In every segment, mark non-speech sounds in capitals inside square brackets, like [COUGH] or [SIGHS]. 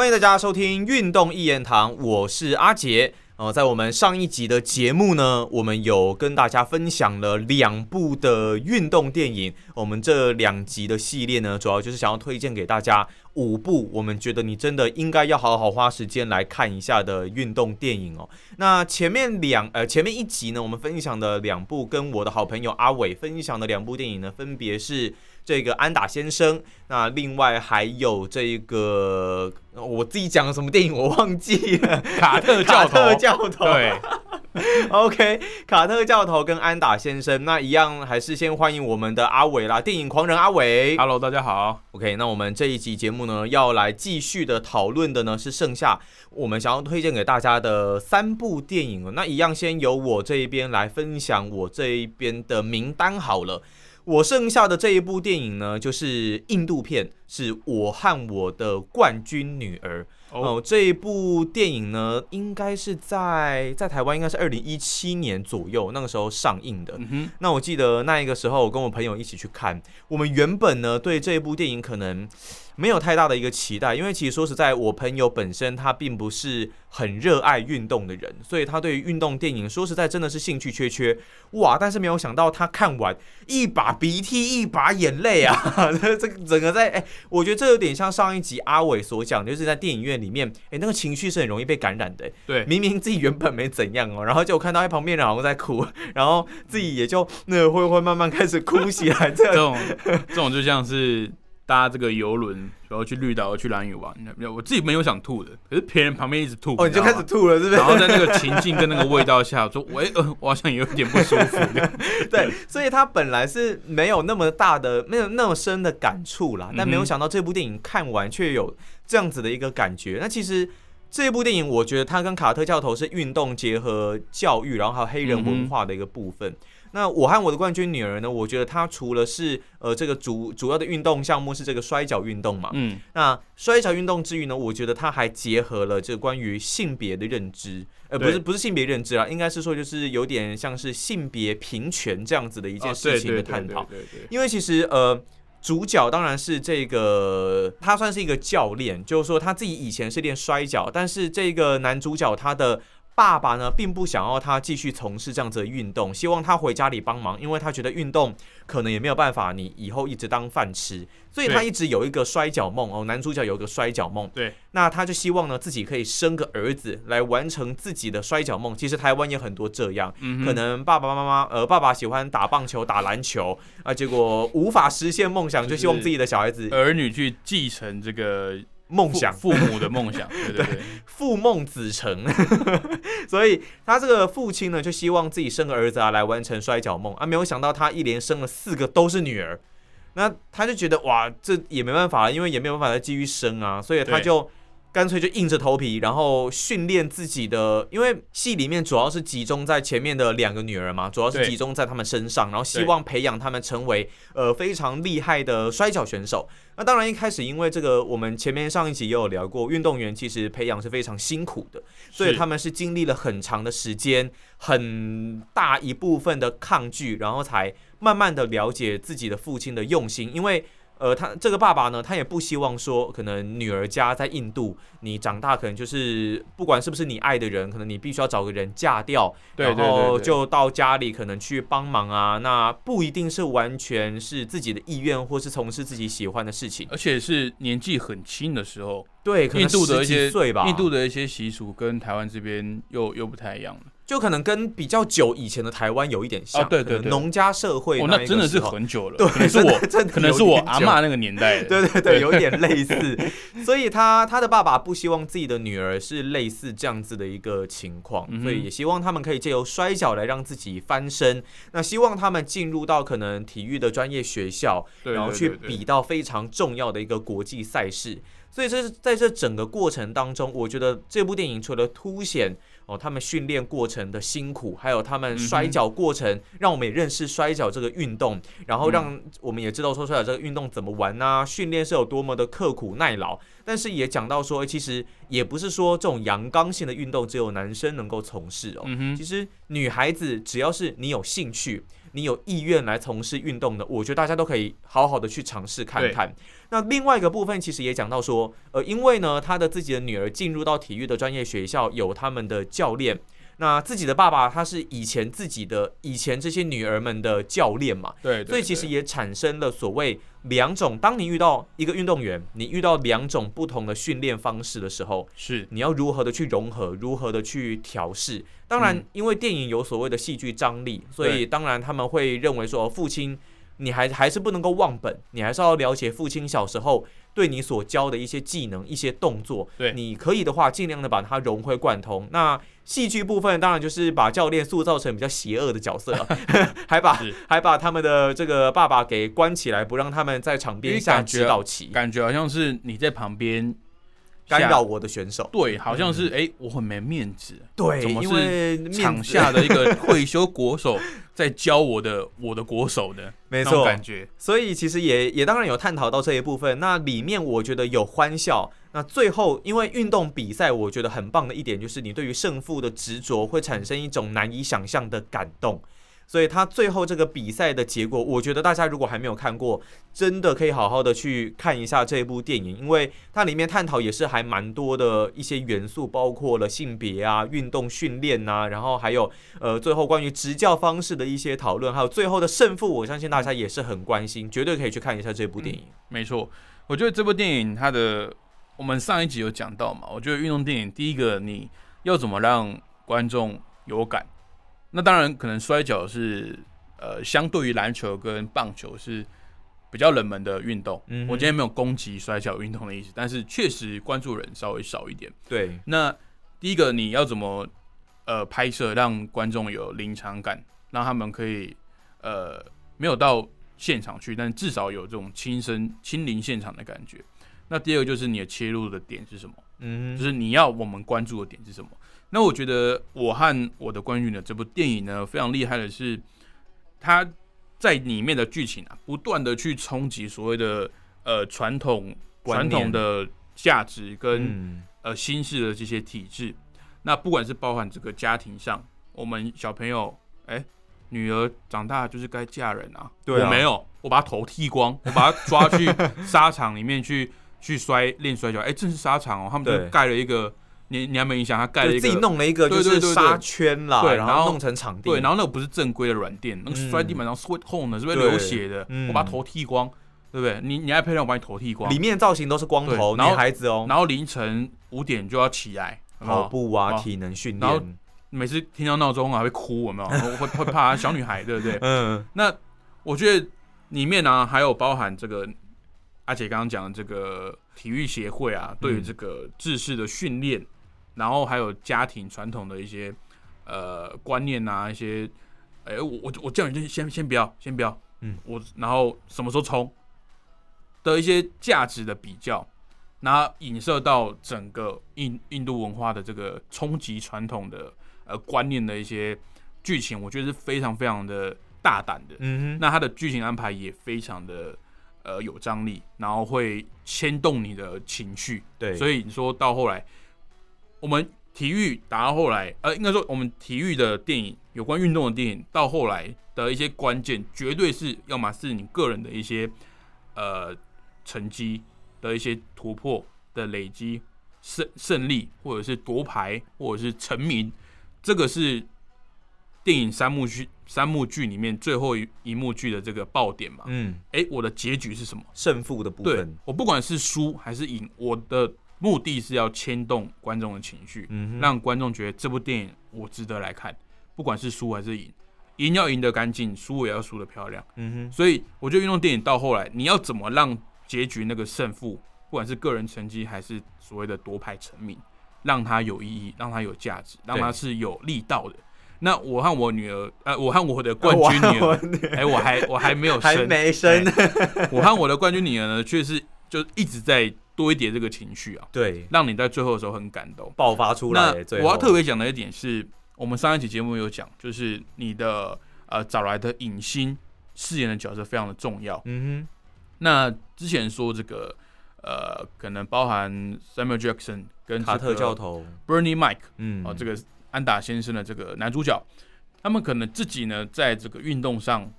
欢迎大家收听《运动一言堂》，我是阿杰。呃，在我们上一集的节目呢，我们有跟大家分享了两部的运动电影。我们这两集的系列呢，主要就是想要推荐给大家五部我们觉得你真的应该要好好花时间来看一下的运动电影哦。那前面两呃前面一集呢，我们分享的两部跟我的好朋友阿伟分享的两部电影呢，分别是。这个安达先生，那另外还有这个我自己讲的什么电影我忘记了，[LAUGHS] 卡特教头，教头。对，[LAUGHS] OK，卡特教头跟安达先生，那一样还是先欢迎我们的阿伟啦，电影狂人阿伟，Hello，大家好，OK，那我们这一集节目呢，要来继续的讨论的呢是剩下我们想要推荐给大家的三部电影。那一样先由我这一边来分享我这一边的名单好了。我剩下的这一部电影呢，就是印度片，是我和我的冠军女儿。哦，这一部电影呢，应该是在在台湾，应该是二零一七年左右那个时候上映的。那我记得那一个时候，我跟我朋友一起去看。我们原本呢，对这一部电影可能。没有太大的一个期待，因为其实说实在，我朋友本身他并不是很热爱运动的人，所以他对于运动电影说实在真的是兴趣缺缺哇！但是没有想到他看完一把鼻涕一把眼泪啊，[LAUGHS] 这这整个在哎，我觉得这有点像上一集阿伟所讲，就是在电影院里面，哎，那个情绪是很容易被感染的。对，明明自己原本没怎样哦，[LAUGHS] 然后就看到一旁边人好像在哭，[LAUGHS] 然后自己也就那会会慢慢开始哭起来。这种这种就像是。搭这个游轮，然后去绿岛，去蓝屿玩。我自己没有想吐的，可是别人旁边一直吐，哦，你就开始吐了，是不是？然后在那个情境跟那个味道下，说，喂，呃，我好像有点不舒服。[LAUGHS] 对，所以他本来是没有那么大的、没有那么深的感触啦，但没有想到这部电影看完却有这样子的一个感觉。那其实这部电影，我觉得它跟卡特教头是运动结合教育，然后还有黑人文化的一个部分。那我和我的冠军女儿呢？我觉得她除了是呃这个主主要的运动项目是这个摔跤运动嘛，嗯，那摔跤运动之余呢，我觉得她还结合了这关于性别的认知，呃，不是不是性别认知啊，应该是说就是有点像是性别平权这样子的一件事情的探讨。对对。因为其实呃主角当然是这个，他算是一个教练，就是说他自己以前是练摔跤，但是这个男主角他的。爸爸呢，并不想要他继续从事这样子的运动，希望他回家里帮忙，因为他觉得运动可能也没有办法，你以后一直当饭吃，所以他一直有一个摔跤梦哦。男主角有一个摔跤梦，对，那他就希望呢自己可以生个儿子来完成自己的摔跤梦。其实台湾也很多这样，可能爸爸妈妈呃，爸爸喜欢打棒球、打篮球啊，结果无法实现梦想，就希望自己的小孩子儿女去继承这个。梦想，父母的梦想，[LAUGHS] 对对对，父梦子成，[LAUGHS] 所以他这个父亲呢，就希望自己生个儿子啊，来完成摔跤梦。啊，没有想到他一连生了四个都是女儿，那他就觉得哇，这也没办法了，因为也没有办法再继续生啊，所以他就。干脆就硬着头皮，然后训练自己的，因为戏里面主要是集中在前面的两个女儿嘛，主要是集中在他们身上，然后希望培养他们成为呃非常厉害的摔跤选手。那当然一开始因为这个，我们前面上一集也有聊过，运动员其实培养是非常辛苦的，所以他们是经历了很长的时间，很大一部分的抗拒，然后才慢慢的了解自己的父亲的用心，因为。呃，他这个爸爸呢，他也不希望说，可能女儿家在印度，你长大可能就是不管是不是你爱的人，可能你必须要找个人嫁掉，然后就到家里可能去帮忙啊，那不一定是完全是自己的意愿，或是从事自己喜欢的事情，而且是年纪很轻的时候，对，印度的一些印度的一些习俗跟台湾这边又又不太一样了。就可能跟比较久以前的台湾有一点像，对对对，农家社会，那真的是很久了，对，可能是我，可能是我阿妈那个年代，对对对，有点类似。[LAUGHS] 所以他他的爸爸不希望自己的女儿是类似这样子的一个情况，所以也希望他们可以借由摔跤来让自己翻身。那希望他们进入到可能体育的专业学校，然后去比到非常重要的一个国际赛事。所以这是在这整个过程当中，我觉得这部电影除了凸显。哦，他们训练过程的辛苦，还有他们摔跤过程，让我们也认识摔跤这个运动，然后让我们也知道说摔跤这个运动怎么玩啊，训练是有多么的刻苦耐劳。但是也讲到说，其实也不是说这种阳刚性的运动只有男生能够从事哦。嗯，其实女孩子只要是你有兴趣、你有意愿来从事运动的，我觉得大家都可以好好的去尝试看看。那另外一个部分其实也讲到说，呃，因为呢，他的自己的女儿进入到体育的专业学校，有他们的教练。那自己的爸爸他是以前自己的以前这些女儿们的教练嘛，对，所以其实也产生了所谓两种。当你遇到一个运动员，你遇到两种不同的训练方式的时候，是你要如何的去融合，如何的去调试。当然，因为电影有所谓的戏剧张力，所以当然他们会认为说，父亲你还还是不能够忘本，你还是要了解父亲小时候对你所教的一些技能、一些动作。对，你可以的话，尽量的把它融会贯通。那戏剧部分当然就是把教练塑造成比较邪恶的角色，[LAUGHS] 还把还把他们的这个爸爸给关起来，不让他们在场边下指导棋，感觉好像是你在旁边干扰我的选手。对，好像是哎，我很没面子。对，怎么是场下的一个退休国手在教我的我的国手的？[LAUGHS] 没错，感觉。所以其实也也当然有探讨到这一部分。那里面我觉得有欢笑。那最后，因为运动比赛，我觉得很棒的一点就是你对于胜负的执着会产生一种难以想象的感动。所以他最后这个比赛的结果，我觉得大家如果还没有看过，真的可以好好的去看一下这部电影，因为它里面探讨也是还蛮多的一些元素，包括了性别啊、运动训练呐，然后还有呃最后关于执教方式的一些讨论，还有最后的胜负，我相信大家也是很关心，绝对可以去看一下这部电影。没错，我觉得这部电影它的。我们上一集有讲到嘛？我觉得运动电影第一个你要怎么让观众有感？那当然可能摔跤是呃，相对于篮球跟棒球是比较冷门的运动。我今天没有攻击摔跤运动的意思，但是确实关注人稍微少一点。对，那第一个你要怎么呃拍摄让观众有临场感，让他们可以呃没有到现场去，但至少有这种亲身亲临现场的感觉。那第二个就是你的切入的点是什么？嗯，就是你要我们关注的点是什么？那我觉得我和我的关于呢这部电影呢，非常厉害的是，它在里面的剧情啊，不断的去冲击所谓的呃传统传统的价值跟呃新式的这些体制。那不管是包含这个家庭上，我们小朋友哎，女儿长大就是该嫁人啊，我没有，我把头剃光，我把她抓去 [LAUGHS] 沙场里面去。去摔练摔跤，哎，这是沙场哦，他们就盖了一个，你你还没印象，他盖了一个自己弄了一个就是沙圈啦，对，然后弄成场地，对，然后那个不是正规的软垫，那个摔地板上是会痛的，是会流血的，我把头剃光，对不对？你你爱配让我把你头剃光，里面造型都是光头女孩子哦，然后凌晨五点就要起来跑步啊，体能训练，然后每次听到闹钟啊会哭，有没有？[LAUGHS] 会会怕小女孩，对不对？嗯，那我觉得里面呢还有包含这个。而且刚刚讲的这个体育协会啊，对于这个制式的训练，然后还有家庭传统的一些呃观念啊，一些，哎，我我我叫你先先不要，先不要，嗯，我然后什么时候冲的一些价值的比较，然后影射到整个印印度文化的这个冲击传统的呃观念的一些剧情，我觉得是非常非常的大胆的，嗯哼，那它的剧情安排也非常的。呃，有张力，然后会牵动你的情绪，对，所以你说到后来，我们体育打到后来，呃，应该说我们体育的电影，有关运动的电影，到后来的一些关键，绝对是要么是你个人的一些呃成绩的一些突破的累积胜胜利，或者是夺牌，或者是成名，这个是电影三幕剧。三幕剧里面最后一一幕剧的这个爆点嘛，嗯，哎，我的结局是什么？胜负的部分。我不管是输还是赢，我的目的是要牵动观众的情绪，嗯，让观众觉得这部电影我值得来看。不管是输还是赢，赢要赢得干净，输也要输得漂亮。嗯哼。所以我觉得运动电影到后来，你要怎么让结局那个胜负，不管是个人成绩还是所谓的夺牌成名，让它有意义，让它有价值，让它是有力道的。那我和我女儿，呃，我和我的冠 [LAUGHS] 军女儿，哎，我还我还没有生，还没生。我和我的冠军女儿呢，却是就一直在多一点这个情绪啊，对，让你在最后的时候很感动，爆发出来。那我要特别讲的一点是，我们上一期节目有讲，就是你的呃找来的影星饰演的角色非常的重要。嗯哼。那之前说这个呃，可能包含 Samuel Jackson 跟卡特教头，Bernie Mike 嗯，哦，这个安达先生的这个男主角，他们可能自己呢在这个运动上，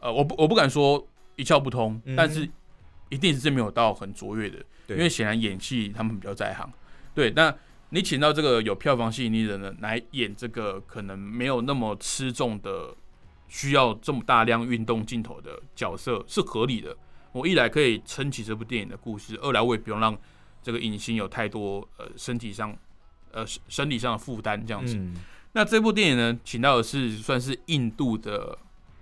呃，我不我不敢说一窍不通，嗯但是一定是没有到很卓越的，对因为显然演戏他们比较在行。对，那你请到这个有票房吸引力的人来演这个可能没有那么吃重的，需要这么大量运动镜头的角色是合理的。我一来可以撑起这部电影的故事，二来我也不用让这个影星有太多呃身体上呃生生理上的负担这样子。嗯，那这部电影呢，请到的是算是印度的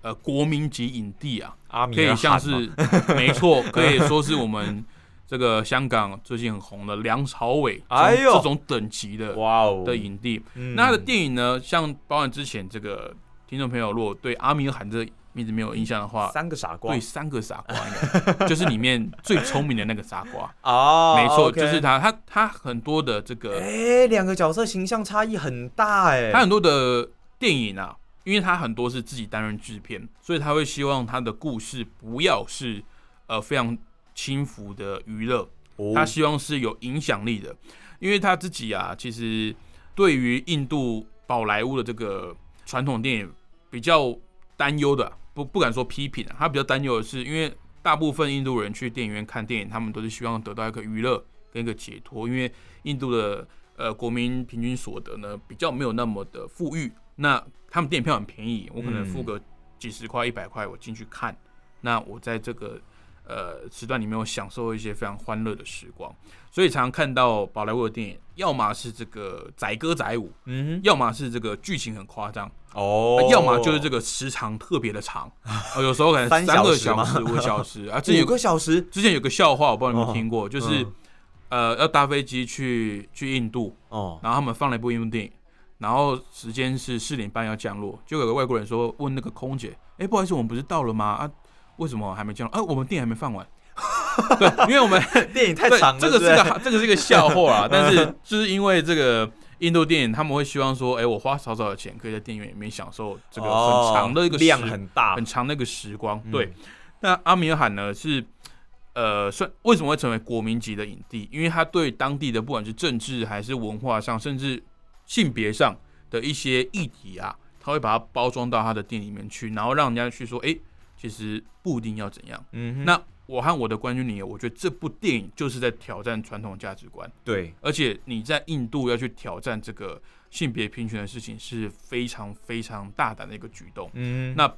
呃国民级影帝啊，阿米可以像是 [LAUGHS] 没错，可以说是我们这个香港最近很红的梁朝伟，哎呦。这种等级的哇哦。的影帝。嗯。那他的电影呢，像包含之前这个听众朋友，如果对阿米尔汗这个名字没有印象的话，三个傻瓜。对三个傻瓜应该 [LAUGHS] 就是里面最聪明的那个傻瓜，[LAUGHS] 哦，没错，OK。就是他，他他很多的这个哎，两个角色形象差异很大哎，他很多的电影啊，因为他很多是自己担任制片，所以他会希望他的故事不要是呃非常轻浮的娱乐，哦。他希望是有影响力的，因为他自己啊，其实对于印度宝莱坞的这个传统电影比较担忧的，不不敢说批评啊，他比较担忧的是，因为大部分印度人去电影院看电影，他们都是希望得到一个娱乐跟一个解脱，因为印度的呃国民平均所得呢比较没有那么的富裕，那他们电影票很便宜，我可能付个几十块、一百块，我进去看，那我在这个呃时段里面，我享受一些非常欢乐的时光，所以常常看到宝莱坞的电影，要么是这个载歌载舞，嗯要么是这个剧情很夸张，哼哦，要么就是这个时长特别的长，呃 [LAUGHS] 有时候可能三三个小时五个小时。[LAUGHS] 啊。之前五有个个小时？之前有个笑话，我不知道你有没有听过，就是、嗯呃要搭飞机去去印度，哦，然后他们放了一部印度电影，然后时间是四点半要降落，就有个外国人说问那个空姐，哎、不好意思，我们不是到了吗？啊，为什么还没降落？啊，我们电影还没放完。[LAUGHS] 对，因为我们电影太对长了，这个是个这个是一个笑话啊，[LAUGHS] 但是就是因为这个印度电影，他们会希望说，哎、我花少少的钱，可以在电影院里面享受这个很长的一个哦量很大很，长的一个时光。嗯对，那阿米尔汗呢是呃，算为什么会成为国民级的影帝？因为他对当地的不管是政治还是文化上，甚至性别上的一些议题啊，他会把它包装到他的电影里面去，然后让人家去说，哎、其实不一定要怎样。嗯，那我和我的冠军女友，我觉得这部电影就是在挑战传统价值观，对，而且你在印度要去挑战这个性别平权的事情是非常非常大胆的一个举动。嗯，那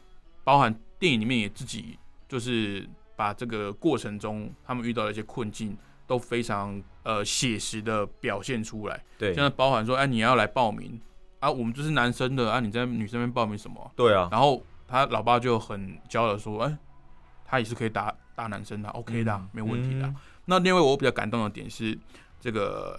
包含电影里面也自己就是把这个过程中他们遇到的一些困境都非常呃写实的表现出来，对。现在包含说，哎，你要来报名啊，我们就是男生的啊，你在女生那边报名什么？对啊，然后他老爸就很骄傲的说，哎，他也是可以打打男生的，OK 的啊，嗯。没有问题的那另外我比较感动的点是，这个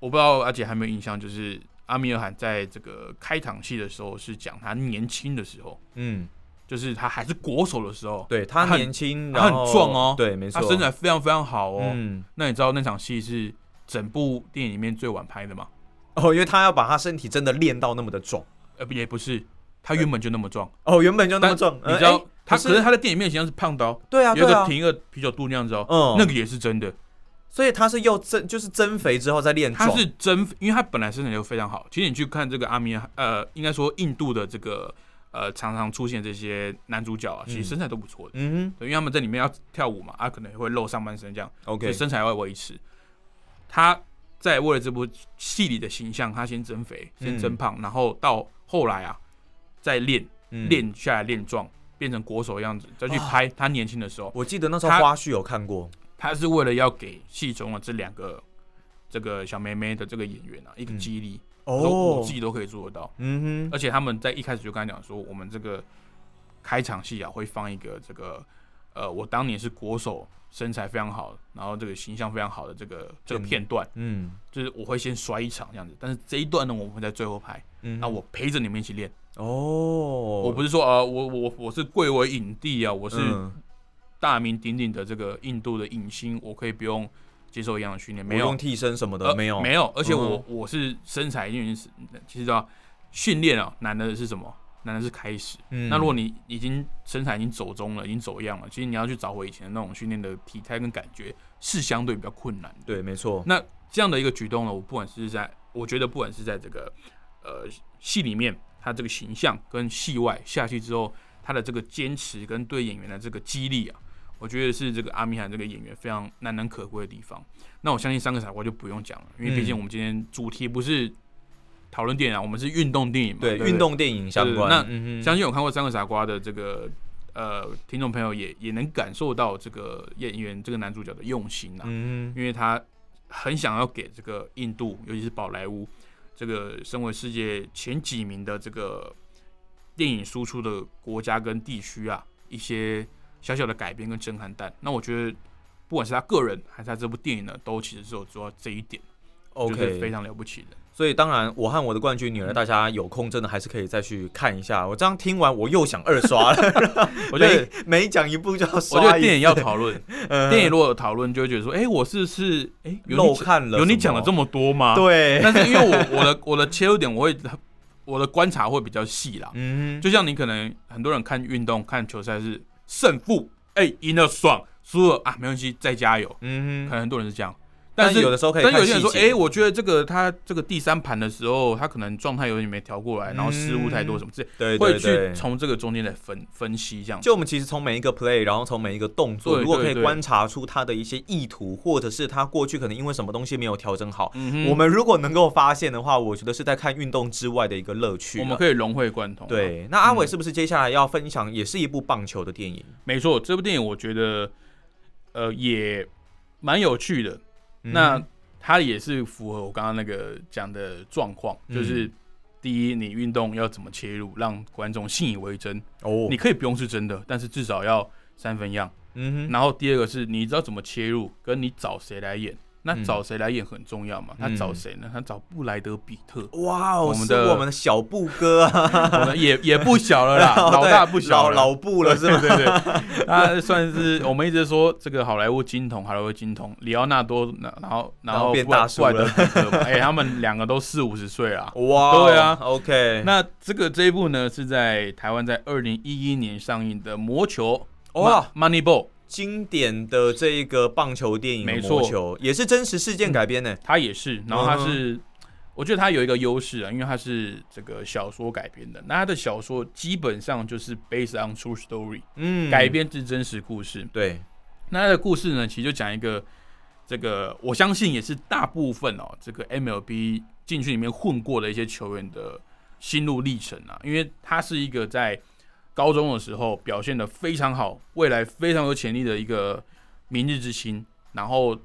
我不知道阿姐还有没有印象，就是阿米尔汗在这个开场戏的时候是讲他年轻的时候，嗯，就是他还是国手的时候，对他年轻，他很然后壮哦对，没错，他身材非常非常好哦。嗯，那你知道那场戏是整部电影里面最晚拍的吗？哦，因为他要把他身体真的练到那么的壮，呃，不也不是，他原本就那么壮，哦，原本就那么壮，你知道他可是他在电影里面形象是胖刀，对啊，有个挺一个啤酒肚那样子哦，嗯，那个也是真的。所以他是又增就是增肥之后再练他，是增，因为他本来身材就非常好。其实你去看这个阿米尔，呃，应该说印度的这个呃常常出现这些男主角啊，其实嗯身材都不错的。嗯对，因为他们在里面要跳舞嘛，啊，可能会露上半身这样，哼，OK，所以身材要维持。他在为了这部戏里的形象，他先增肥，先嗯增胖，然后到后来啊，再练嗯。练下来练壮，变成国手的样子，再去哦拍他年轻的时候。我记得那时候他花絮有看过，他是为了要给戏中的这两个这个小妹妹的这个演员啊一个嗯。激励，哦说我自己都可以做得到。嗯哼，而且他们在一开始就跟他讲说，我们这个开场戏啊会放一个这个呃，我当年是国手，身材非常好，然后这个形象非常好的这个这个片片段，嗯就是我会先摔一场这样子，但是这一段呢，我们会在最后拍，嗯，那我陪着你们一起练。哦，我不是说啊、我我我是贵为影帝啊，我是嗯大名鼎鼎的这个印度的影星，我可以不用接受一样的训练，没有不用替身什么的，呃没有没有，而且我、嗯我是身材，因为是其实知道训练啊，难的是什么？难的是开始。嗯那如果你已经身材已经走中了，已经走样了，其实你要去找回以前的那种训练的体态跟感觉，是相对比较困难的。对，没错。那这样的一个举动呢，我不管是在，我觉得不管是在这个呃戏里面，他这个形象跟戏外下去之后，他的这个坚持跟对演员的这个激励啊，我觉得是这个阿米罕这个演员非常难能可贵的地方。那我相信三个傻瓜就不用讲了，因为毕竟我们今天主题不是讨论电影啊，我们是运动电影嘛，对，运动电影相关。那嗯相信有看过《三个傻瓜》的这个呃听众朋友也也能感受到这个演员这个男主角的用心啊、嗯因为他很想要给这个印度，尤其是宝莱坞这个身为世界前几名的这个电影输出的国家跟地区啊，一些小小的改变跟震撼弹。那我觉得，不管是他个人还是他这部电影呢，都其实是有做到这一点，OK，非常了不起的。所以当然，我和我的冠军女儿，大家有空真的还是可以再去看一下。我这样听完，我又想二刷了。[LAUGHS] 我觉得 [LAUGHS] 每每讲一部就要刷我觉得电影要讨论，呃 [LAUGHS] 电影如果有讨论，就会觉得说，哎、我是是哎、漏看了，有你讲了这么么多吗？。对，但是因为我我的我的切入点，我会我的观察会比较细啦。嗯，就像你可能很多人看运动看球赛是胜负，哎、赢了爽，输了啊没关系，再加油。嗯哼，可能很多人是这样，但是有的时候可以但有些人说，哎、我觉得这个他这个第三盘的时候，他可能状态有点没调过来，然后失误太多什么之类，对会去。从这个中间来分分析这样。就我们其实从每一个 play，然后从每一个动作，对如果可以观察出他的一些意图，或者是他过去可能因为什么东西没有调整好，嗯我们如果能够发现的话，我觉得是在看运动之外的一个乐趣。我们可以融会贯通啊。对，那阿伟嗯是不是接下来要分享也是一部棒球的电影？没错，这部电影我觉得呃也蛮有趣的。嗯那它也是符合我刚刚那个讲的状况，嗯就是第一，你运动要怎么切入，让观众信以为真。哦，你可以不用是真的，但是至少要三分样。嗯哼，然后第二个是你知道怎么切入，跟你找谁来演。那嗯。找谁来演很重要嘛？他嗯找谁呢？他找布莱德比特，哇哦，是我们的我们的小布哥。啊，[LAUGHS] 我们也也不小了啦，[LAUGHS] 老大不小了，老老布了是吗？对对对，他算是我们一直说这个好莱坞金童，好莱坞金童，里奥纳多，然后然然后后布莱德了比特嘛，[LAUGHS] 哎、他们两个都四五十岁啊。哇哦，对啊，OK，那这个这一部呢，是在台湾在二零一一年上映的《魔球》哇。Ma-，Money Ball，经典的这一个棒球电影《没错。魔球》也是真实事件改编的。它也是，然后它嗯是，我觉得它有一个优势啊，因为它是这个小说改编的，那它的小说基本上就是 based on true story，嗯，改编自真实故事。对，那它的故事呢，其实就讲一个这个，我相信也是大部分哦，这个 MLB 进去里面混过的一些球员的心路历程啊，因为它是一个在高中的时候表现的非常好，未来非常有潜力的一个明日之星，然后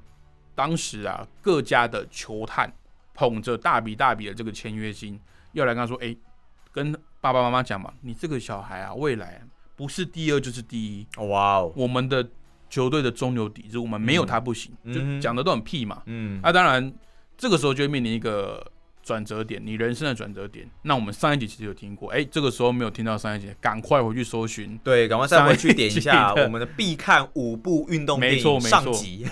当时啊各家的球探捧着大笔大笔的这个签约金，要来跟他说，哎、跟爸爸妈妈讲嘛，你这个小孩啊，未来不是第二就是第一，哇哦，我们的球队的中流砥柱，我们没有他不行，嗯就讲的都很屁嘛。嗯，那、当然，这个时候就会面临一个转折点，你人生的转折点。那我们上一集其实有听过，哎、这个时候没有听到上一集，赶快回去搜寻。对，赶快再回去点一下一我们的必看五部运动电影上集。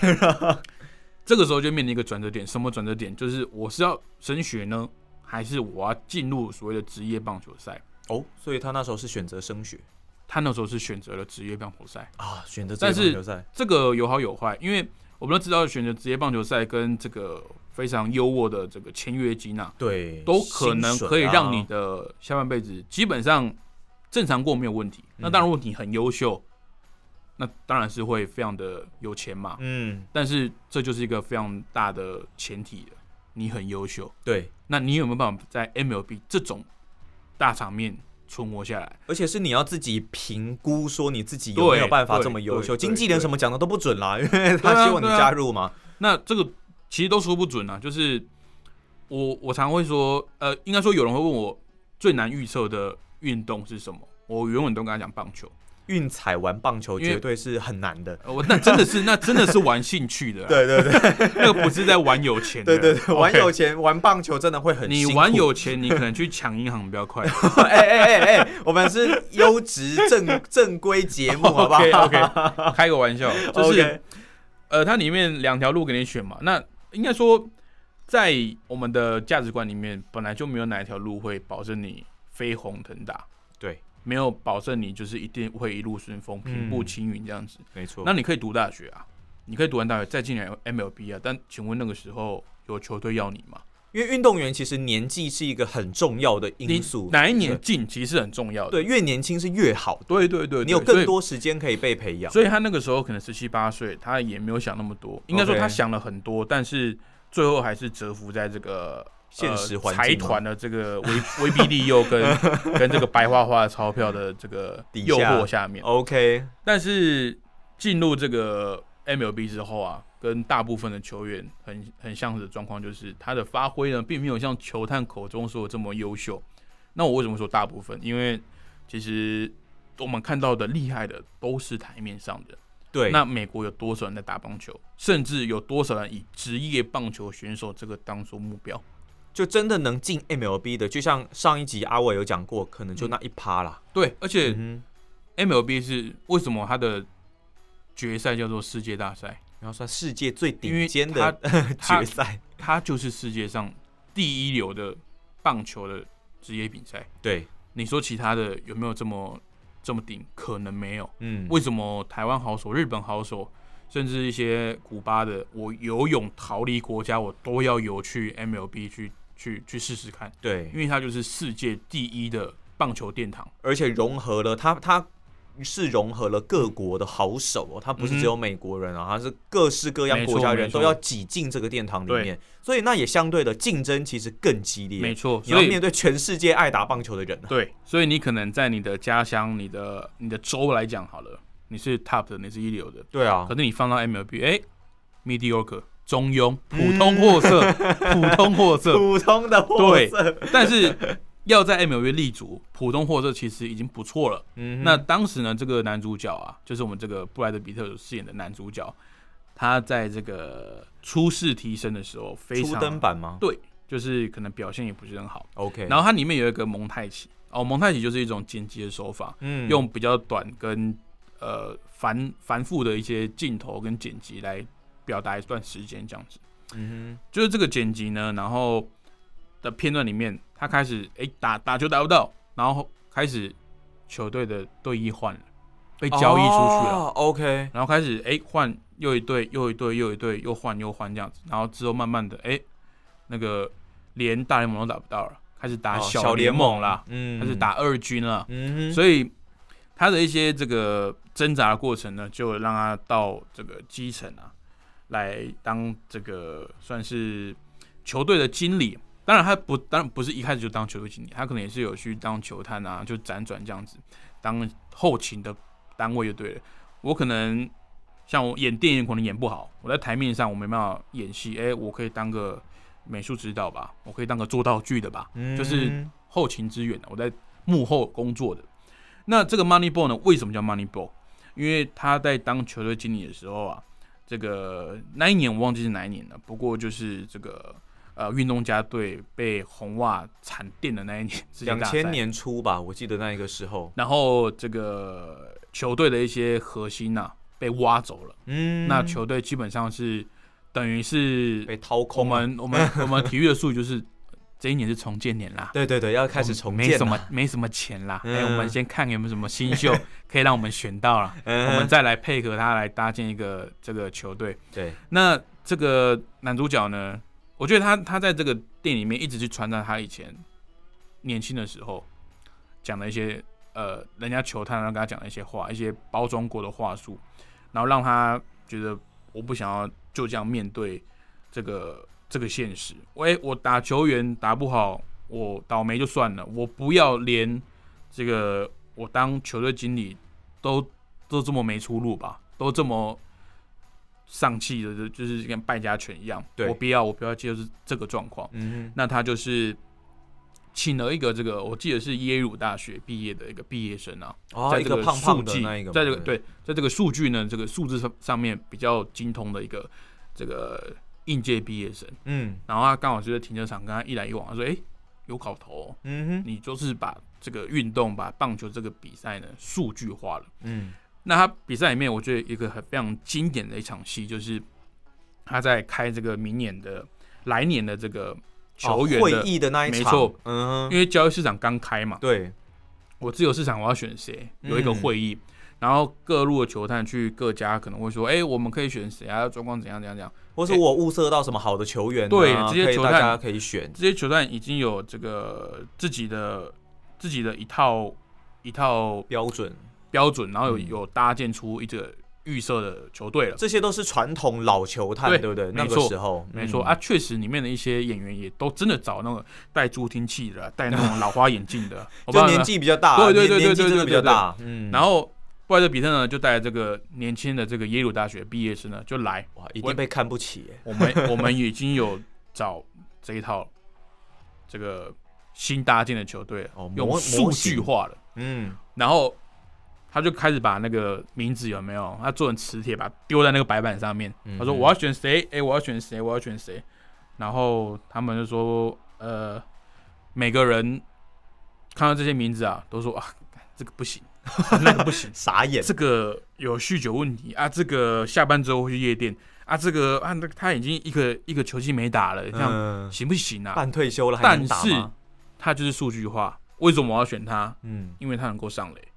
[LAUGHS] 这个时候就面临一个转折点，什么转折点？就是我是要升学呢，还是我要进入所谓的职业棒球赛？哦，所以他那时候是选择升学他那时候是选择了职业棒球赛。啊，选择但是职业棒球赛。这个有好有坏，因为我们都知道选择职业棒球赛跟这个非常优渥的这个签约金啊，对，都可能可以让你的下半辈子基本上正常过没有问题。那当然，如果你很优秀，那当然是会非常的有钱嘛。嗯，但是这就是一个非常大的前提了，你很优秀，对，那你有没有办法在 MLB 这种大场面存活下来？而且是你要自己评估，说你自己有没有办法这么优秀。经纪人什么讲的都不准啦，因为他希望你加入嘛。那这个其实都说不准啊。就是我我常会说，呃，应该说有人会问我最难预测的运动是什么，我永远都跟他讲棒球。运彩玩棒球绝对是很难的。呃我那真的是那真的是玩兴趣的 [LAUGHS] 啦，对对对 [LAUGHS] 那个不是在玩有钱的。对对对，玩有钱玩棒球真的会很你玩有钱，你可能去抢银行比较快。[LAUGHS] 哎哎哎哎，我们是优质正正规节目，好不好 OK OK，开个玩笑，就是呃，它里面两条路给你选嘛。那应该说，在我们的价值观里面，本来就没有哪一条路会保证你飞红腾达，对，没有保证你就是一定会一路顺风、平步嗯青云这样子。没错。那你可以读大学啊，你可以读完大学再进来 MLB 啊，但请问那个时候有球队要你吗？因为运动员其实年纪是一个很重要的因素，哪一年进其实很重要的。对越年轻是越好的，对对对，你有更多时间可以被培养。所以他那个时候可能十七八岁，他也没有想那么多，应该说他想了很多，但是最后还是折服在这个现实环境吗？团的这个威 [LAUGHS] 威逼利诱跟 [LAUGHS] 跟这个白花花的钞票的这个诱惑下面。[LAUGHS] OK，但是进入这个 MLB 之后啊，跟大部分的球员很很相似的状况，就是他的发挥呢，并没有像球探口中说的这么优秀。那我为什么说大部分？因为其实我们看到的厉害的都是台面上的。对，那美国有多少人在打棒球？甚至有多少人以职业棒球选手这个当做目标？就真的能进 MLB 的，就像上一集阿伟有讲过，可能就那一趴啦。对，而且嗯 MLB 是为什么它的决赛叫做世界大赛？哼，然后算世界最顶尖的它 [LAUGHS] 决赛，它就是世界上第一流的棒球的职业比赛。对，你说其他的有没有这么这么顶？可能没有。嗯，为什么台湾好手、日本好手，甚至一些古巴的，我游泳逃离国家，我都要游去 MLB 去去去试试看，对因，为它就是世界第一的棒球殿堂。而且融合了它，它是融合了各国的好手哦，他不是只有美国人啊，他是各式各样国家人都要挤进这个殿堂里面，所以那也相对的竞争其实更激烈，没错，你要所以面对全世界爱打棒球的人啊，对，所以你可能在你的家乡、你的你的州来讲好了，你是 top 的，你是一流的，对啊。可，是你放到 MLB，哎、m e d i o c r e 中庸、普通货色、普通货色，[LAUGHS] 普通的货对色，但是要在 MLB 立足，普通货色其实已经不错了。嗯那当时呢，这个男主角啊，就是我们这个布莱德比特所饰演的男主角，他在这个初试提升的时候非初常登版吗对，就是可能表现也不是很好。？OK，然后它里面有一个蒙太奇哦，蒙太奇就是一种剪辑的手法，嗯用比较短跟呃繁繁复的一些镜头跟剪辑来表达一段时间这样子。嗯哼就是这个剪辑呢，然后的片段里面，他开始哎、打打球打不到，然后开始球队的队医换了，被，交易出去了，哦 OK，然后开始哎换又一队又一队又一队又换又换这样子，然后之后慢慢的哎、那个连大联盟都打不到了，开始打哦小联盟啦，，嗯开始，打二军了，嗯，所以他的一些这个挣扎的过程呢，就让他到这个基层啊，来当这个算是球队的经理。当然，他不，当然不是一开始就当球队经理，他可能也是有去当球探啊，就辗转这样子，当后勤的单位就对了。我可能像我演电影可能演不好，我在台面上我没办法演戏，哎、我可以当个美术指导吧，我可以当个做道具的吧，就是嗯后勤支援的，我在幕后工作的。那这个 Moneyball 呢？为什么叫 Moneyball？因为他在当球队经理的时候啊，这个那一年我忘记是哪一年了，不过就是这个呃运动家队被红袜惨电的那一年，[LAUGHS] 两千。年初吧，我记得那一个时候，然后这个球队的一些核心呐、被挖走了，嗯，那球队基本上是等于是被掏空我，们我们我们体育的术语就是 [LAUGHS] 这一年是重建年啦。对对对，要开始重建没什么，没什么钱啦。哎、嗯我们先看有没有什么新秀 [LAUGHS] 可以让我们选到了，嗯。我们再来配合他来搭建一个这个球队。对，那这个男主角呢，我觉得他他在这个店里面一直去传达他以前年轻的时候讲的一些呃，人家球探跟他讲的一些话，一些包装过的话术，然后让他觉得我不想要就这样面对这个这个现实。喂，我打球员打不好，我倒霉就算了，我不要连这个我当球队经理都都这么没出路吧，都这么丧气的，就就是跟败家犬一样。对。我不要，我不要接受这个状况。嗯那他就是请了一个这个，我记得是耶鲁大学毕业的一个毕业生啊，哦，在这个一个胖胖的那一个嘛，在这个对，在这个数据呢，这个数字上上面比较精通的一个这个应届毕业生，嗯。然后他刚好就在停车场跟他一来一往，他说：“哎、有搞头、哦，嗯哼，你就是把这个运动，把棒球这个比赛呢数据化了。”嗯那他比赛里面，我觉得一个很非常经典的一场戏，就是他在开这个明年的来年的这个球员哦会的，议的那一场，没错，嗯哼，因为交易市场刚开嘛，对，我自由市场我要选谁，有一个嗯会议，然后各路的球探去各家可能会说，哎、我们可以选谁啊？状况怎样怎样怎样。或是我物色到什么好的球员啊、对这些球探可大家可以选。这些球探已经有这个自己的自己的一套一套标准，标准，然后有嗯有搭建出一个预设的球队了。这些都是传统老球探，对对不对？那个时候，嗯没错啊，，确实里面的一些演员也都真的找那个戴助听器的啊，戴那种老花眼镜的，[LAUGHS] 我年纪比较大，对对对对年年纪真的对对对比较大。嗯，然后布莱德比特呢，就带着这个年轻的这个耶鲁大学毕业生呢，就来，哇，一定被看不起耶。我们我们已经有找这一套这个新搭建的球队了，哦用数据化了，嗯，然后他就开始把那个名字有没有，他做成磁铁，把它丢在那个白板上面。嗯他说我要选谁？哎、我要选谁？我要选谁？然后他们就说，呃，每个人看到这些名字啊，都说啊，这个不行，[LAUGHS] 那个不行，傻眼。这个有酗酒问题啊，这个下班之后会去夜店啊，这个啊，那他已经一个一个球季没打了，这样、嗯，行不行啊？半退休了还但是吗？他就是数据化，为什么我要选他？嗯，因为他能够上垒。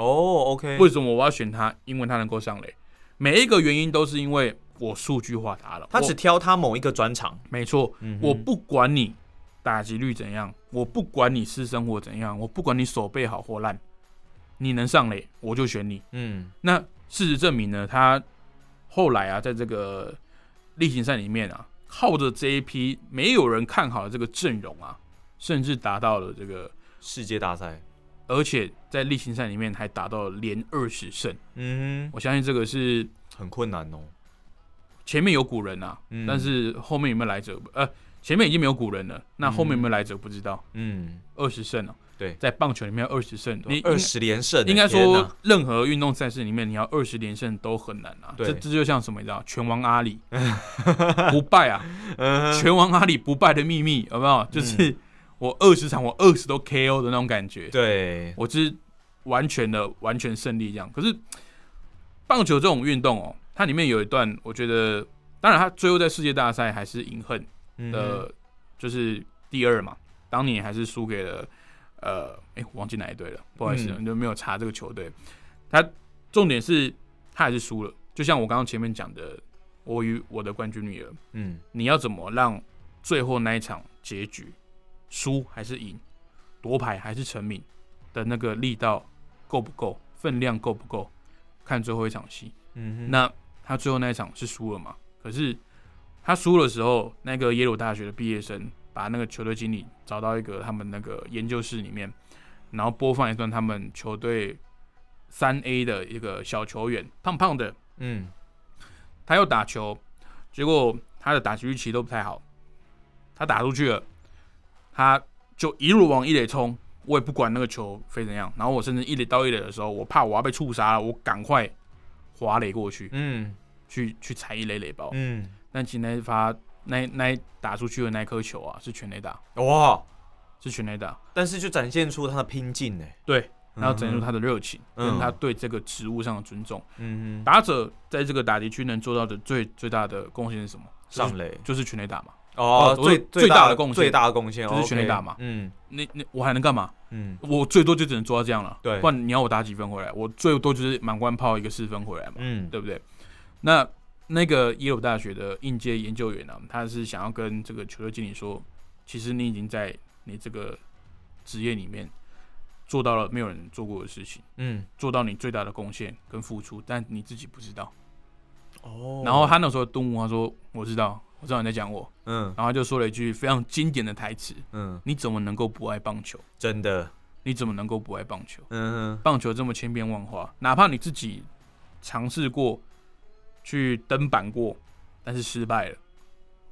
哦，OK，为什么我要选他？因为他能够上垒。每一个原因都是因为我数据化他了。他只挑他某一个专场。没错，嗯我不管你打击率怎样，我不管你私生活怎样，我不管你手背好或烂，你能上垒我就选你。嗯那事实证明呢，他后来啊，在这个例行赛里面啊，靠着这一批没有人看好的这个阵容啊，甚至达到了这个，世界大赛。而且在例行赛里面还打到连二十胜。嗯我相信这个是，很困难哦。前面有古人啊，嗯但是后面有没有来者？呃，前面已经没有古人了，那后面有没有来者不知道。嗯，二十胜哦，对在棒球里面二十胜，你二十连胜欸，应该说任何运动赛事里面你要二十连胜都很难啊。这这就像什么？你知道，拳王阿里 [LAUGHS] 不败啊，拳王阿里不败的秘密有没有？就是我二十场我二十都 KO 的那种感觉。对，我是完全的完全胜利这样。可是棒球这种运动哦，它里面有一段，我觉得，当然他最后在世界大赛还是饮恨嗯的，哼就是第二嘛，当年还是输给了呃，哎、我忘记哪一队了，不好意思，嗯就没有查这个球队。他重点是他还是输了，就像我刚刚前面讲的，我与我的冠军女儿，嗯你要怎么让最后那一场结局输还是赢，夺牌还是成名的那个力道够不够，分量够不够，看最后一场戏。嗯哼，那他最后那一场是输了嘛？可是他输的时候，那个耶鲁大学的毕业生把那个球队经理找到一个他们那个研究室里面，然后播放一段他们球队三 A 的一个小球员，胖胖的，嗯他要打球，结果他的打击率其实都不太好，他打出去了，他就一路往一垒冲，我也不管那个球飞怎样，然后我甚至一垒到一垒的时候，我怕我要被触杀了，我赶快滑垒过去，嗯去去踩一垒垒包。嗯，但其实那一发那那一打出去的那颗球啊，是全垒打，哇！是全垒打，但是就展现出他的拼劲呢。对，然后展现出他，的热情，嗯跟他对这个职务上的尊重。嗯哼，打者在这个打击区能做到的最最大的贡献是什么？上垒就是全垒打嘛。哦，哦最最大的贡献最大的贡献就是全垒打嘛嗯那那我还能干嘛？嗯我最多就只能做到这样了。对不然你要我打几分回来？我最多就是满贯炮一个四分回来嘛，嗯，对不对？那那个耶鲁大学的应届研究员呢、他是想要跟这个球队经理说，其实你已经在你这个职业里面做到了没有人做过的事情，嗯做到你最大的贡献跟付出，但你自己不知道。哦然后他那时候顿悟，他说：“我知道，我知道你在讲我。”嗯然后他就说了一句非常经典的台词嗯，：“你怎么能够不爱棒球？真的，你怎么能够不爱棒球？嗯哼棒球这么千变万化，哪怕你自己尝试过去登板过，但是失败了。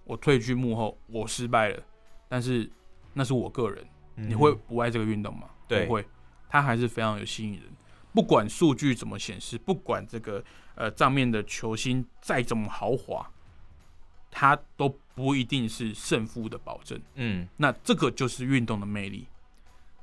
我退居幕后，我失败了，但是那是我个人。嗯你会不爱这个运动吗？对不会，它还是非常有吸引人。不管数据怎么显示，不管这个呃账面的球星再怎么豪华，它都不一定是胜负的保证。嗯。那这个就是运动的魅力。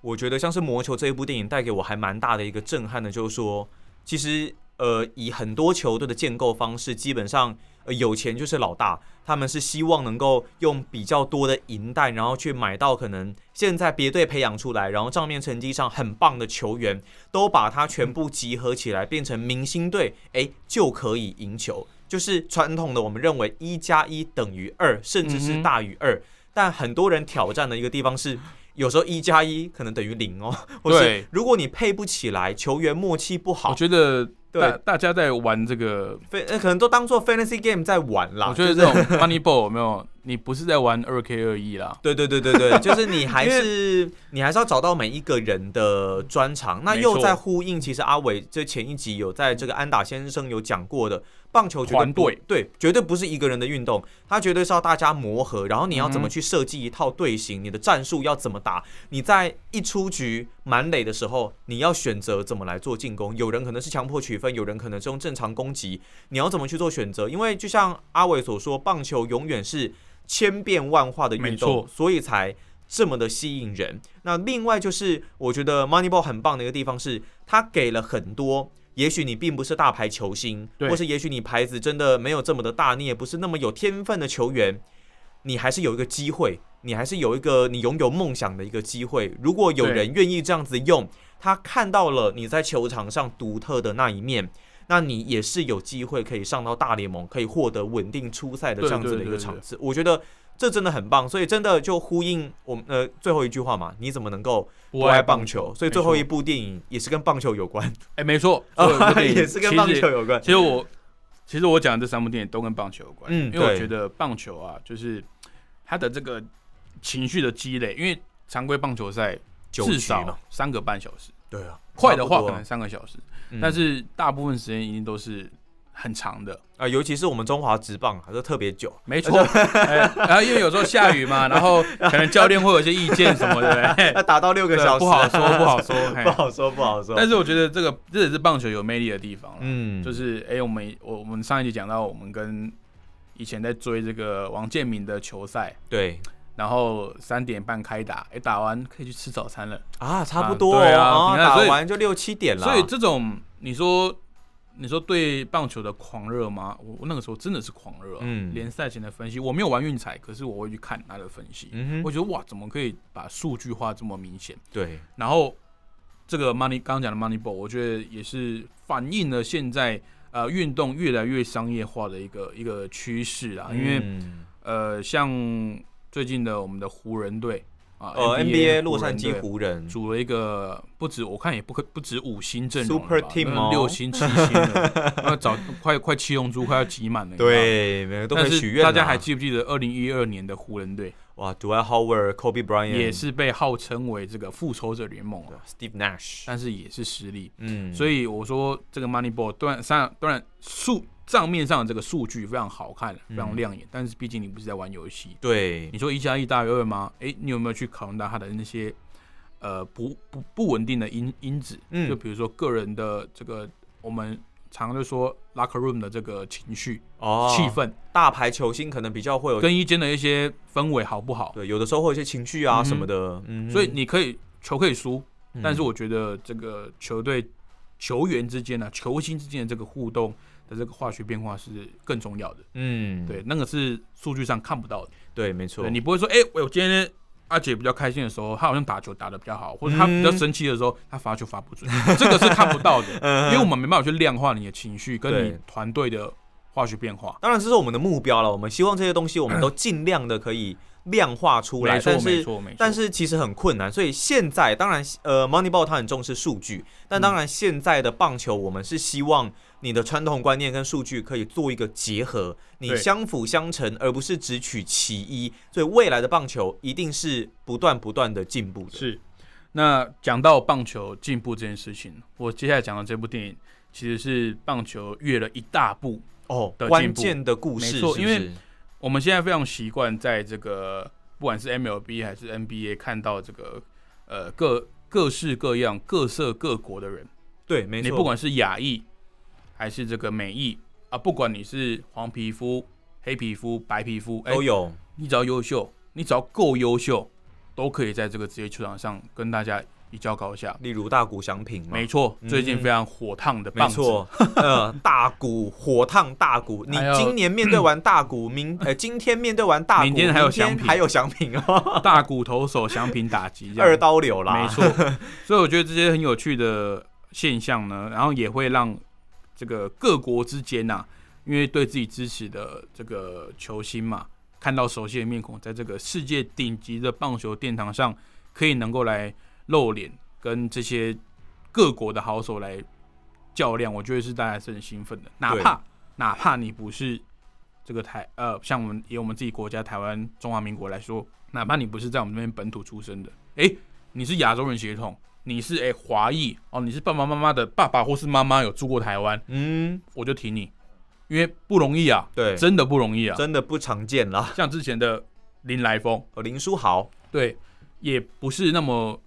我觉得像是《魔球》这一部电影带给我还蛮大的一个震撼的，就是说，其实呃，以很多球队的建构方式，基本上呃有钱就是老大，他们是希望能够用比较多的银弹，然后去买到可能现在别队培养出来，然后账面成绩上很棒的球员，都把它全部集合起来，变成明星队，诶，就可以赢球。就是传统的我们认为一加一等于二，甚至是大于二。但很多人挑战的一个地方是，有时候一加一可能等于零哦，[LAUGHS] 或是对如果你配不起来，球员默契不好我，觉得对大大家在玩这个，可能都当做 fantasy game 在玩啦。我觉得这种 [LAUGHS] money ball 有没有？你不是在玩二 K 二一啦，对对对对对，[LAUGHS] 就是你还是你还是要找到每一个人的专长。那又在呼应，其实阿伟这前一集有在这个安达先生有讲过的，棒球绝对对，绝对不是一个人的运动，它绝对是要大家磨合，然后你要怎么去设计一套队形，你的战术要怎么打，你在一出局满垒的时候，你要选择怎么来做进攻。有人可能是强迫取分，有人可能是用正常攻击，你要怎么去做选择？因为就像阿伟所说，棒球永远是千变万化的运动，所以才这么的吸引人。那另外就是，我觉得 Moneyball 很棒的一个地方是，它给了很多。也许你并不是大牌球星，对或是也许你牌子真的没有这么的大，你也不是那么有天分的球员，你还是有一个机会，你还是有一个你拥有梦想的一个机会。如果有人愿意这样子用，他看到了你在球场上独特的那一面，那你也是有机会可以上到大联盟，可以获得稳定出赛的这样子的一个场次。我觉得这真的很棒，所以真的就呼应我们呃最后一句话嘛，你怎么能够不爱棒球？所以最后一部电影也是跟棒球有关，哎，没错，[LAUGHS] 也是跟棒球有关。其实我其实我讲的这三部电影都跟棒球有关，嗯因为我觉得棒球啊，就是它的这个情绪的积累，因为常规棒球赛至少三个半小时，对啊，快的话可能三个小时，嗯。但是大部分时间一定都是很长的。啊、尤其是我们中华职棒，还是特别久。没错，[LAUGHS] 哎然后因为有时候下雨嘛，然后可能教练会有一些意见什么的，[LAUGHS] 嘿要打到六个小时，不好说，[LAUGHS] 不好说。不好说，不好说。但是我觉得这个这也是棒球有魅力的地方，嗯，就是哎、我们我我们上一集讲到，我们跟以前在追这个王建民的球赛，对然后三点半开打，哎、打完可以去吃早餐了。啊，差不多、哦对啊哦打完就六七点了。所以这种你说你说对棒球的狂热吗？我我那个时候真的是狂热、啊，嗯连赛前的分析我没有玩运彩，可是我会去看他的分析，我觉得哇，怎么可以把数据化这么明显？对，然后这个 money 刚刚讲的 money ball，我觉得也是反映了现在呃运动越来越商业化的一个一个趋势啊，因为嗯呃像最近的我们的湖人队啊，呃 NBA 洛杉矶湖人。组了一个不止我看也不可不止五星阵容 Super team 哦。六星七星的，[LAUGHS] 那早快快七龙珠快要挤满了。对，每个都可许愿啊。大家还记不记得二零一二年的湖人队？哇，Dwight Howard、Kobe Bryant 也是被号称为这个复仇者联盟啊，Steve Nash，但是也是实力。嗯，所以我说这个 Moneyball 当然上当然数账面上的这个数据非常好看，非常嗯亮眼，但是毕竟你不是在玩游戏。对。你说一加一大于二吗？诶，你有没有去考虑到它的那些呃不不不稳定的因因子？嗯。就比如说个人的这个我们常就说 locker room 的这个情绪、哦，气氛，大牌球星可能比较会有，更衣间的一些氛围好不好？对，有的时候会有一些情绪啊什么的，嗯哼，所以你可以球可以输，嗯。但是我觉得这个球队球员之间呢、球星之间的这个互动的这个化学变化是更重要的。嗯，对，那个是数据上看不到的。对，没错，你不会说，哎、我今天阿姐比较开心的时候，她好像打球打的比较好，或者她比较嗯生气的时候，她罚球罚不准，这个是看不到的，[LAUGHS] 嗯因为我们没办法去量化你的情绪跟你团队的化学变化。当然这是我们的目标了，我们希望这些东西我们都尽量的可以量化出来，没错，但是。没错，没错。但是其实很困难，所以现在当然，呃，Moneyball 它很重视数据，但当然现在的棒球，我们是希望你的传统观念跟数据可以做一个结合，你相辅相成，而不是只取其一。所以未来的棒球一定是不断不断的进步的。是，那讲到棒球进步这件事情，我接下来讲的这部电影其实是棒球越了一大步。哦，关键的故事没错因为我们现在非常习惯在这个不管是 MLB 还是 NBA 看到这个呃各各式各样、各色各国的人，对，没错，你不管是亚裔还是这个美裔啊，不管你是黄皮肤、黑皮肤、白皮肤，哎、都有，你只要优秀，你只要够优秀，都可以在这个职业球场上跟大家一较高下。例如大谷翔平嘛，没错，最近嗯非常火烫的棒子，没错，呃，大谷火烫大谷，[LAUGHS] 你今年面对完大谷，[LAUGHS] 明呃今天面对完大谷，明天还有翔平。还有翔平哦，[LAUGHS] 大骨投手翔平打击二刀流啦，没错，所以我觉得这些很有趣的现象呢，然后也会让这个各国之间呐、因为对自己支持的这个球星嘛，看到熟悉的面孔，在这个世界顶级的棒球殿堂上，可以能够来露脸，跟这些各国的好手来较量，我觉得是大家是很兴奋的，哪怕哪怕你不是这个台呃，像我们以我们自己国家台湾中华民国来说，哪怕你不是在我们这边本土出生的，诶，你是亚洲人血统，你是诶华裔哦，你是爸爸妈妈的爸爸或是妈妈有住过台湾，嗯，我就挺你，因为不容易啊，对，真的不容易啊。真的不常见啦。像之前的林来峰，哦林书豪，对，也不是那么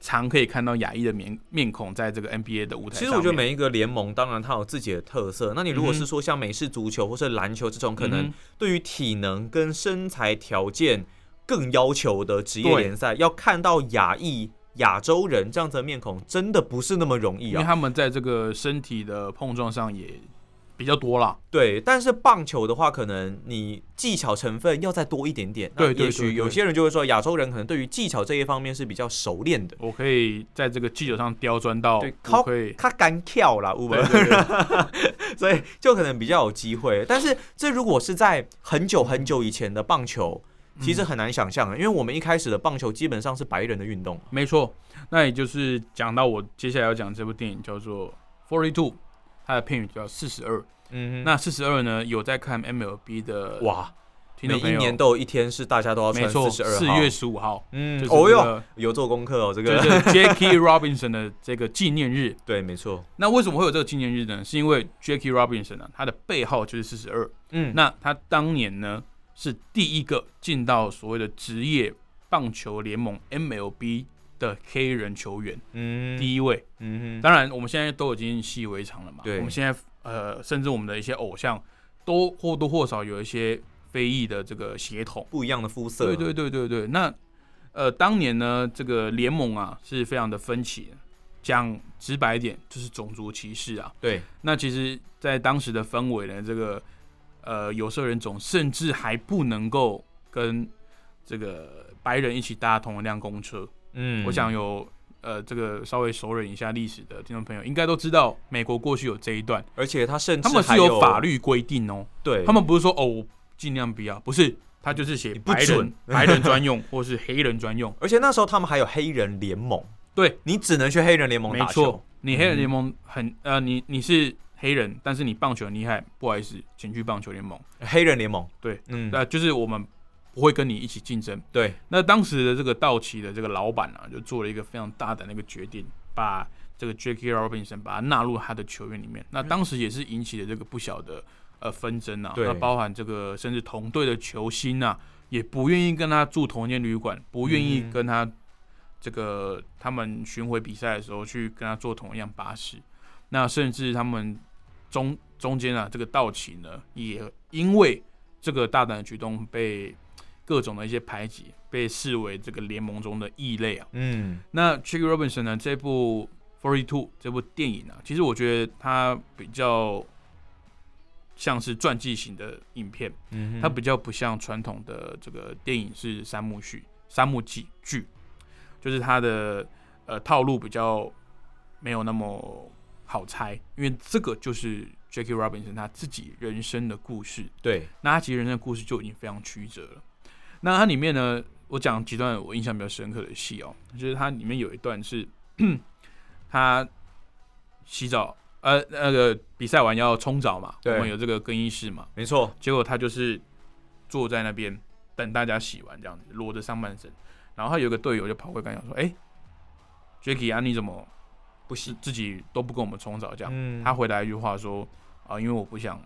常可以看到亚裔的面面孔在这个 NBA 的舞台上。其实我觉得每一个联盟，当然它有自己的特色。那你如果是说像美式足球或是篮球这种，可能嗯对于体能跟身材条件更要求的职业对联赛，要看到亚裔、亚洲人这样子的面孔，真的不是那么容易啊。因为他们在这个身体的碰撞上也比较多啦。对，但是棒球的话，可能你技巧成分要再多一点点。那对也许有些人就会说，亚洲人可能对于技巧这一方面是比较熟练的，我可以在这个技巧上刁钻到对，可以，他干跳啦，[LAUGHS] 所以就可能比较有机会。但是这如果是在很久很久以前的棒球，其实很难想象的，因为我们一开始的棒球基本上是白人的运动。没错。那也就是讲到我接下来要讲这部电影叫做《Forty Two》，它的片语叫四十二。嗯那四十二呢，有在看 MLB 的哇，每一年都有一天是大家都要穿四十二号。四月十五号，嗯就，是哦哟，有做功课哦，这个就是 Jackie Robinson 的这个纪念日。[LAUGHS] 对，没错。那为什么会有这个纪念日呢？是因为 Jackie Robinson 啊，他的背号就是四十二。嗯，那他当年呢是第一个进到所谓的职业棒球联盟 MLB 的黑人球员，嗯第一位。嗯哼，当然，我们现在都已经习以为常了嘛。对我们现在呃，甚至我们的一些偶像都或多或少有一些非裔的这个血统。不一样的肤色。对对对对对。那呃，当年呢，这个联盟啊是非常的分歧的。讲直白一点，就是种族歧视啊。对那其实，在当时的氛围呢，这个呃有色人种甚至还不能够跟这个白人一起搭同一辆公车。嗯。我想有呃这个稍微熟稔一下历史的听众朋友，应该都知道美国过去有这一段，而且他甚至他们是还有法，律规定哦，对。他们不是说哦我尽量不要，不是，他就是写不白人准 [LAUGHS] 白人专用或是黑人专用，而且那时候他们还有黑人联盟，对，你只能去黑人联盟没打球。错。，你黑人联盟很呃你你是黑人，但是你棒球很厉害，不好意思，请去棒球联盟。黑人联盟，对，嗯，那、就是我们不会跟你一起竞争。对，那当时的这个道奇的这个老板啊，就做了一个非常大胆的一个决定，把这个 Jackie Robinson 把他纳入他的球员里面。那当时也是引起了这个不小的呃纷争啊，那包含这个甚至同队的球星啊，也不愿意跟他住同一间旅馆，不愿意嗯跟他这个他们巡回比赛的时候去跟他坐同一辆巴士。那甚至他们中中间啊，这个道奇呢，也因为这个大胆的举动被各种的一些排挤，被视为这个联盟中的异类啊。嗯。那 Chick Robinson 呢，这部 Forty Two 这部电影啊，其实我觉得它比较像是传记型的影片，嗯，它比较不像传统的这个电影是三幕剧、三幕剧剧，就是它的呃套路比较没有那么好猜，因为这个就是 Jackie Robinson 他自己人生的故事。对，那他其实人生的故事就已经非常曲折了。那它里面呢，我讲几段我印象比较深刻的戏哦，就是它里面有一段是他洗澡，呃，那个比赛完要冲澡嘛，我们有这个更衣室嘛，没错，结果他就是坐在那边等大家洗完这样子，裸着上半身，然后他有个队友就跑过来跟他讲说：“哎、j a c k i e 啊，你怎么不行，自自己都不跟我们冲澡这样？”嗯他回答一句话说：“啊，因为我不想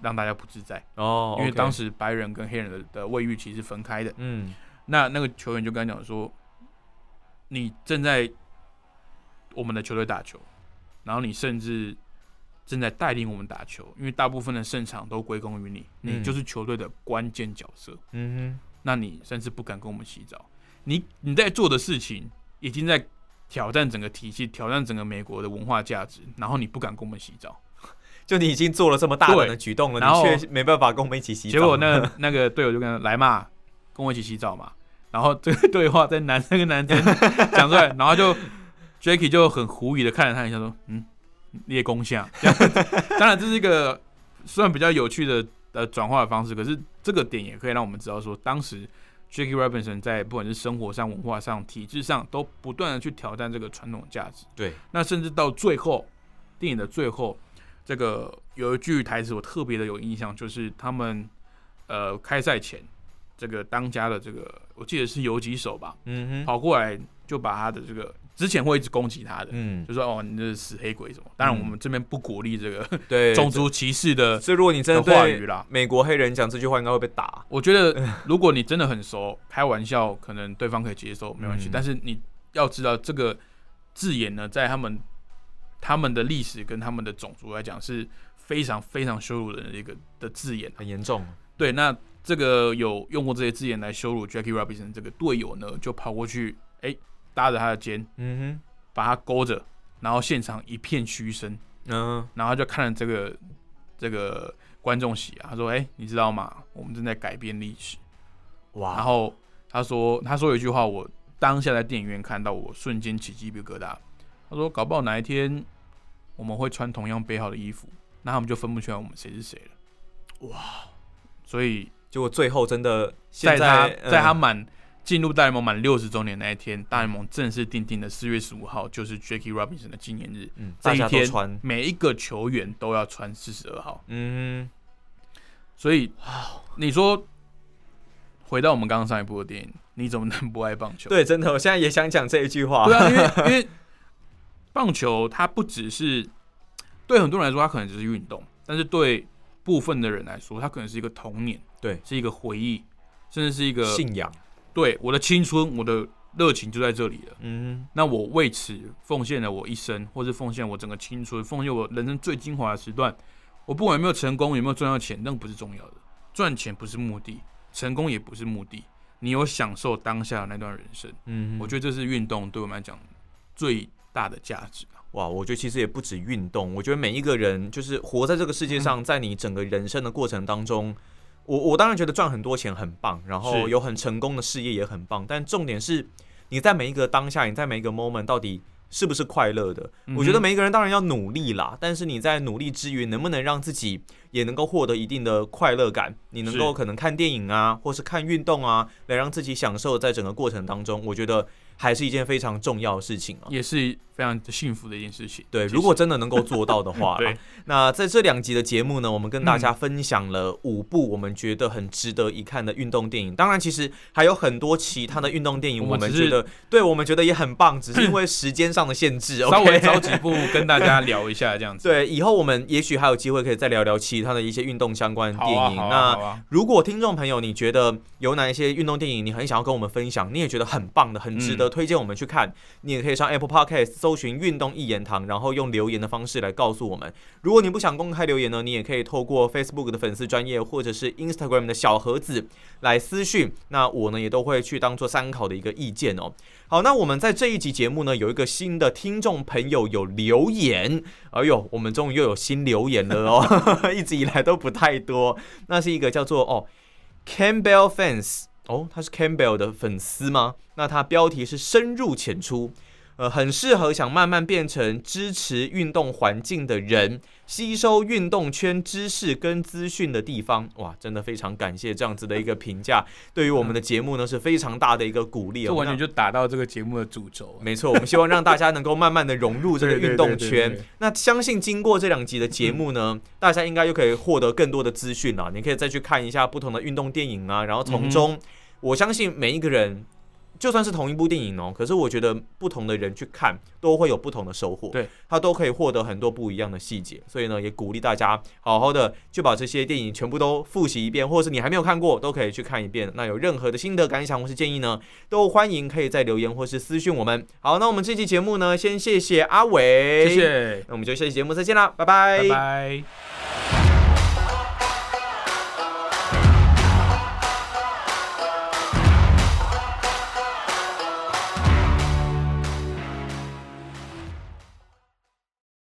让大家不自在。”哦，因为当时白人跟黑人的的卫浴其实是分开的。嗯那那个球员就跟他讲说：“你正在我们的球队打球，然后你甚至正在带领我们打球，因为大部分的胜场都归功于你，嗯你就是球队的关键角色。嗯哼那你甚至不敢跟我们洗澡，你你在做的事情已经在挑战整个体系，挑战整个美国的文化价值，然后你不敢跟我们洗澡，[LAUGHS] 就你已经做了这么大胆的举动了，然后你却没办法跟我们一起洗澡。结果那 [LAUGHS] 那个队友就跟他来嘛，跟我一起洗澡嘛。然后这个对话在男生跟男生讲出来，然后就 Jackie 就很狐疑的看了他一下，说：“嗯，列功下。”这样当然这是一个虽然比较有趣的呃转化的方式，可是这个点也可以让我们知道说，当时 Jackie Robinson 在不管是生活上、文化上、体制上，都不断的去挑战这个传统价值。对，那甚至到最后，电影的最后，这个有一句台词我特别的有印象，就是他们呃开赛前，这个当家的这个我记得是游击手吧，嗯哼，跑过来就把他的这个之前会一直攻击他的，嗯，就说哦你这是死黑鬼什么。当然我们这边不鼓励这个对，[LAUGHS] 种族歧视的所以如果你真的的话对语啦。美国黑人讲这句话，应该会被打。我觉得 [LAUGHS] 如果你真的很熟，开玩笑可能对方可以接受，没关系。嗯但是你要知道，这个字眼呢，在他们他们的历史跟他们的种族来讲，是非常非常羞辱人的一个的字眼。很严重，对，那这个有用过这些字眼来羞辱 Jackie Robinson 这个队友呢，就跑过去，哎、搭着他的肩，嗯哼把他勾着，然后现场一片嘘声，嗯，然后他就看了这个这个观众席啊，他说：“哎、你知道吗？我们正在改变历史。”哇，然后他说，他说有一句话，我当下在电影院看到，我瞬间起鸡皮疙瘩。他说，搞不好哪一天我们会穿同样背号的衣服，那他们就分不出来我们谁是谁了。哇！所以结果最后真的现在他在在他嗯满进入大联盟满六十周年那一天，大联盟正式定定的四月十五号就是 Jackie Robinson 的纪念日。嗯，这一天穿，每一个球员都要穿四十二号。嗯所以 [SIGHS] 你说回到我们刚刚上一部的电影，你怎么能不爱棒球？对，真的，我现在也想讲这一句话。对啊，因为 [LAUGHS] 因为棒球它不只是对很多人来说，它可能只是运动，但是对部分的人来说，它可能是一个童年，对，是一个回忆，甚至是一个信仰，对我的青春，我的热情就在这里了。嗯那我为此奉献了我一生，或是奉献我整个青春，奉献我人生最精华的时段。我不管有没有成功，有没有赚到钱，那不是重要的。赚钱不是目的，成功也不是目的。你有享受当下的那段人生，嗯，我觉得这是运动对我们来讲最大的价值啊。哇，我觉得其实也不止运动，我觉得每一个人就是活在这个世界嗯上，在你整个人生的过程当中，我我当然觉得赚很多钱很棒，然后有很成功的事业也很棒，但重点是你在每一个当下，你在每一个 moment 到底是不是快乐的？嗯我觉得每一个人当然要努力啦，但是你在努力之余，能不能让自己也能够获得一定的快乐感？你能够可能看电影啊，或是看运动啊，来让自己享受在整个过程当中，我觉得还是一件非常重要的事情啊。也是非常幸福的一件事情。对，如果真的能够做到的话，[LAUGHS] 对那在这两集的节目呢，我们跟大家分享了五部我们觉得很值得一看的运动电影。当然，其实还有很多其他的运动电影，我我们觉得对我们觉得也很棒，只是因为时间上的限制。[CLEARS THROAT] 稍微找几部跟大家聊一下这样子。[LAUGHS] 对，以后我们也许还有机会可以再聊聊其他的一些运动相关的电影。啊啊那啊，如果听众朋友你觉得有哪一些运动电影你很想要跟我们分享，你也觉得很棒的、很值嗯得推荐我们去看，你也可以上 Apple Podcast 搜寻“运动一言堂”，然后用留言的方式来告诉我们。如果你不想公开留言呢，你也可以透过 Facebook 的粉丝专业或者是 Instagram 的小盒子来私讯，那我呢也都会去当做参考的一个意见哦。好，那我们在这一集节目呢，有一个新的听众朋友有留言，哎呦，我们终于又有新留言了哦，[LAUGHS] 一直以来都不太多。那是一个叫做哦 Campbell fans 哦，他是 Campbell 的粉丝吗？那他标题是深入浅出，呃，很适合想慢慢变成支持运动环境的人，吸收运动圈知识跟资讯的地方。哇，真的非常感谢这样子的一个评价，对于我们的节目呢是非常大的一个鼓励哦。这完全就打到这个节目的主轴。没错，我们希望让大家能够慢慢的融入这个运动圈对对。那相信经过这两集的节目呢，大家应该又可以获得更多的资讯了。你可以再去看一下不同的运动电影啊，然后从中，我相信每一个人。就算是同一部电影哦，可是我觉得不同的人去看都会有不同的收获，对，他都可以获得很多不一样的细节，所以呢，也鼓励大家好好的就把这些电影全部都复习一遍，或者是你还没有看过，都可以去看一遍。那有任何的心得感想或是建议呢，都欢迎可以在留言或是私讯我们。好，那我们这期节目呢，先谢谢阿伟，谢，谢，那我们就下期节目再见啦，拜拜，拜拜。